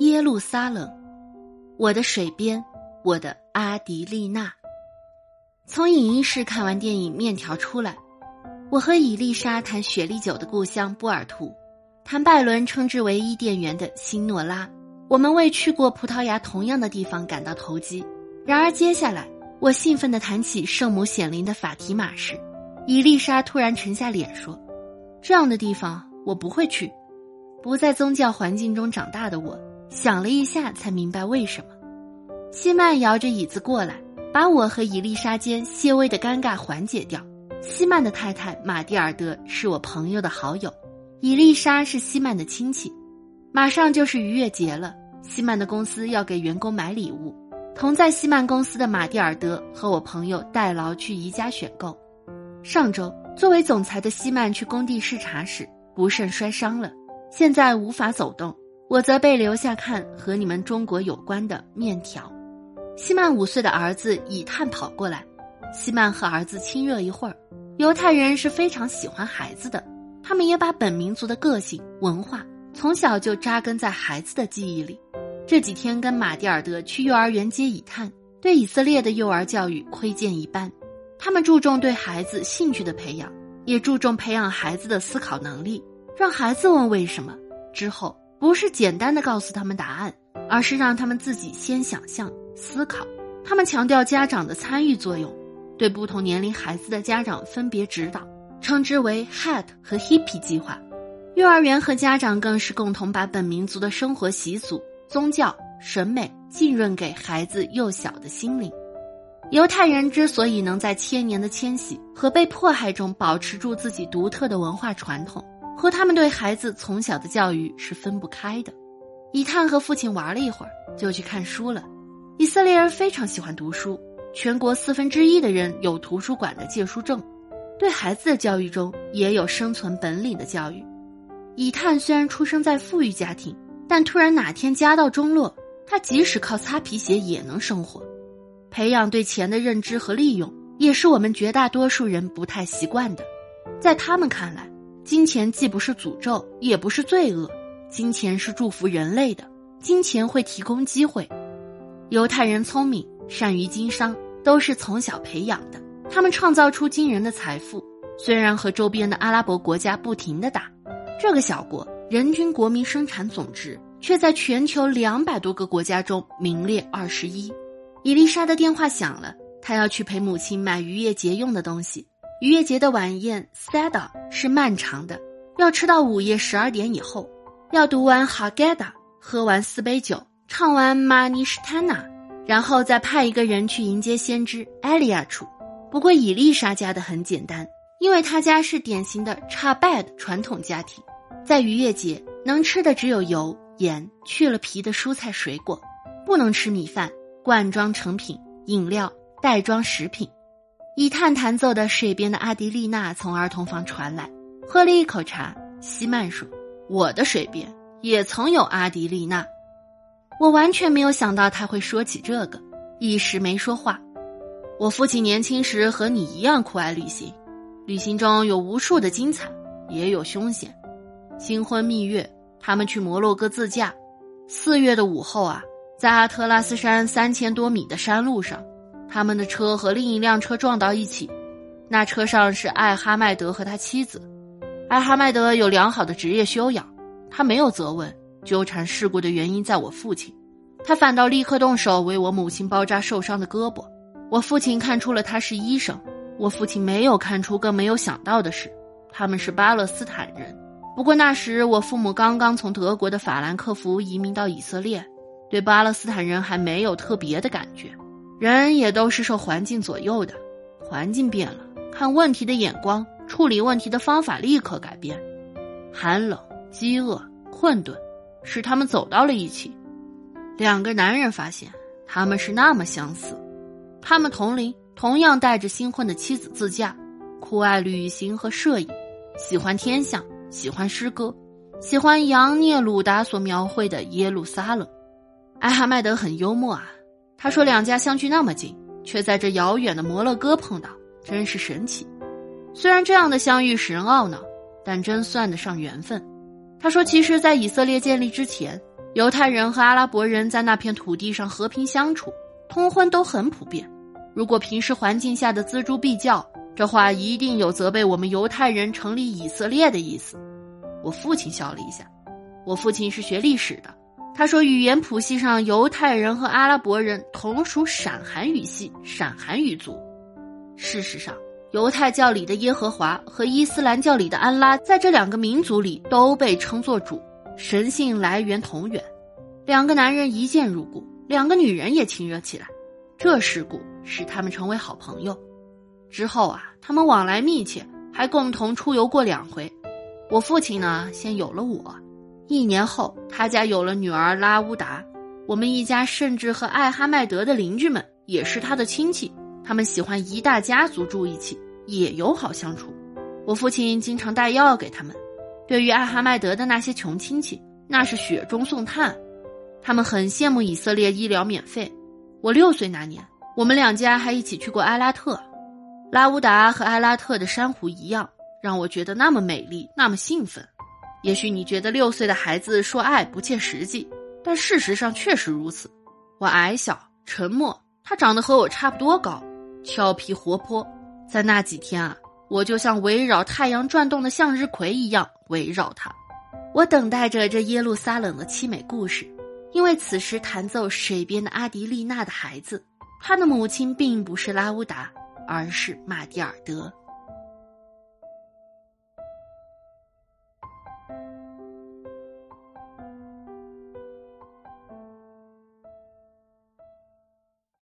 耶路撒冷，我的水边，我的阿迪丽娜。从影音室看完电影《面条》出来，我和伊丽莎谈雪莉酒的故乡波尔图，谈拜伦称之为伊甸园的新诺拉。我们为去过葡萄牙同样的地方感到投机。然而接下来，我兴奋地谈起圣母显灵的法提玛时，伊丽莎突然沉下脸说：“这样的地方我不会去。”不在宗教环境中长大的我。想了一下，才明白为什么。西曼摇着椅子过来，把我和伊丽莎间些微的尴尬缓解掉。西曼的太太玛蒂尔德是我朋友的好友，伊丽莎是西曼的亲戚。马上就是逾越节了，西曼的公司要给员工买礼物。同在西曼公司的玛蒂尔德和我朋友代劳去宜家选购。上周，作为总裁的西曼去工地视察时不慎摔伤了，现在无法走动。我则被留下看和你们中国有关的面条。西曼五岁的儿子以探跑过来，西曼和儿子亲热一会儿。犹太人是非常喜欢孩子的，他们也把本民族的个性文化从小就扎根在孩子的记忆里。这几天跟马蒂尔德去幼儿园接以探，对以色列的幼儿教育窥见一斑。他们注重对孩子兴趣的培养，也注重培养孩子的思考能力，让孩子问为什么之后。不是简单的告诉他们答案，而是让他们自己先想象、思考。他们强调家长的参与作用，对不同年龄孩子的家长分别指导，称之为 “Hat” 和 “Hippie” 计划。幼儿园和家长更是共同把本民族的生活习俗、宗教、审美浸润给孩子幼小的心灵。犹太人之所以能在千年的迁徙和被迫害中保持住自己独特的文化传统。和他们对孩子从小的教育是分不开的。以探和父亲玩了一会儿，就去看书了。以色列人非常喜欢读书，全国四分之一的人有图书馆的借书证。对孩子的教育中也有生存本领的教育。以探虽然出生在富裕家庭，但突然哪天家道中落，他即使靠擦皮鞋也能生活。培养对钱的认知和利用，也是我们绝大多数人不太习惯的。在他们看来。金钱既不是诅咒，也不是罪恶，金钱是祝福人类的。金钱会提供机会。犹太人聪明，善于经商，都是从小培养的。他们创造出惊人的财富，虽然和周边的阿拉伯国家不停的打，这个小国人均国民生产总值却在全球两百多个国家中名列二十一。伊丽莎的电话响了，她要去陪母亲买逾越节用的东西。逾越节的晚宴 Sada 是漫长的，要吃到午夜十二点以后，要读完 Haggadah，喝完四杯酒，唱完 Manishtana，然后再派一个人去迎接先知 Elia 处。不过伊丽莎家的很简单，因为他家是典型的 Chabad 传统家庭，在逾越节能吃的只有油、盐、去了皮的蔬菜水果，不能吃米饭、罐装成品、饮料、袋装食品。以探弹奏的《水边的阿迪丽娜》从儿童房传来，喝了一口茶。西曼说：“我的水边也曾有阿迪丽娜。”我完全没有想到他会说起这个，一时没说话。我父亲年轻时和你一样酷爱旅行，旅行中有无数的精彩，也有凶险。新婚蜜月，他们去摩洛哥自驾。四月的午后啊，在阿特拉斯山三千多米的山路上。他们的车和另一辆车撞到一起，那车上是艾哈迈德和他妻子。艾哈迈德有良好的职业修养，他没有责问纠缠事故的原因在我父亲，他反倒立刻动手为我母亲包扎受伤的胳膊。我父亲看出了他是医生，我父亲没有看出，更没有想到的是，他们是巴勒斯坦人。不过那时我父母刚刚从德国的法兰克福移民到以色列，对巴勒斯坦人还没有特别的感觉。人也都是受环境左右的，环境变了，看问题的眼光、处理问题的方法立刻改变。寒冷、饥饿、困顿，使他们走到了一起。两个男人发现他们是那么相似，他们同龄，同样带着新婚的妻子自驾，酷爱旅行和摄影，喜欢天象，喜欢诗歌，喜欢杨聂鲁达所描绘的耶路撒冷。艾哈迈德很幽默啊。他说：“两家相距那么近，却在这遥远的摩洛哥碰到，真是神奇。虽然这样的相遇使人懊恼，但真算得上缘分。”他说：“其实，在以色列建立之前，犹太人和阿拉伯人在那片土地上和平相处，通婚都很普遍。如果平时环境下的锱铢必较，这话一定有责备我们犹太人成立以色列的意思。我父亲笑了一下，我父亲是学历史的，他说语言谱系上犹太人和阿拉伯人同属闪韩语系，闪韩语族。事实上，犹太教里的耶和华和伊斯兰教里的安拉，在这两个民族里都被称作主。神性来源同源，两个男人一见如故，两个女人也亲热起来，这事故使他们成为好朋友。之后啊，他们往来密切，还共同出游过两回。我父亲呢，先有了我，一年后他家有了女儿拉乌达。我们一家甚至和艾哈迈德的邻居们也是他的亲戚，他们喜欢一大家族住一起，也友好相处。我父亲经常带药给他们。对于艾哈迈德的那些穷亲戚，那是雪中送炭，他们很羡慕以色列医疗免费。我六岁那年，我们两家还一起去过埃拉特，拉乌达和埃拉特的珊瑚一样，让我觉得那么美丽，那么兴奋。也许你觉得六岁的孩子说爱不切实际，但事实上确实如此。我矮小沉默，他长得和我差不多高，俏皮活泼。在那几天啊。我就像围绕太阳转动的向日葵一样围绕他，我等待着这耶路撒冷的凄美故事，因为此时弹奏水边的阿迪丽娜的孩子，他的母亲并不是拉乌达，而是玛蒂尔德。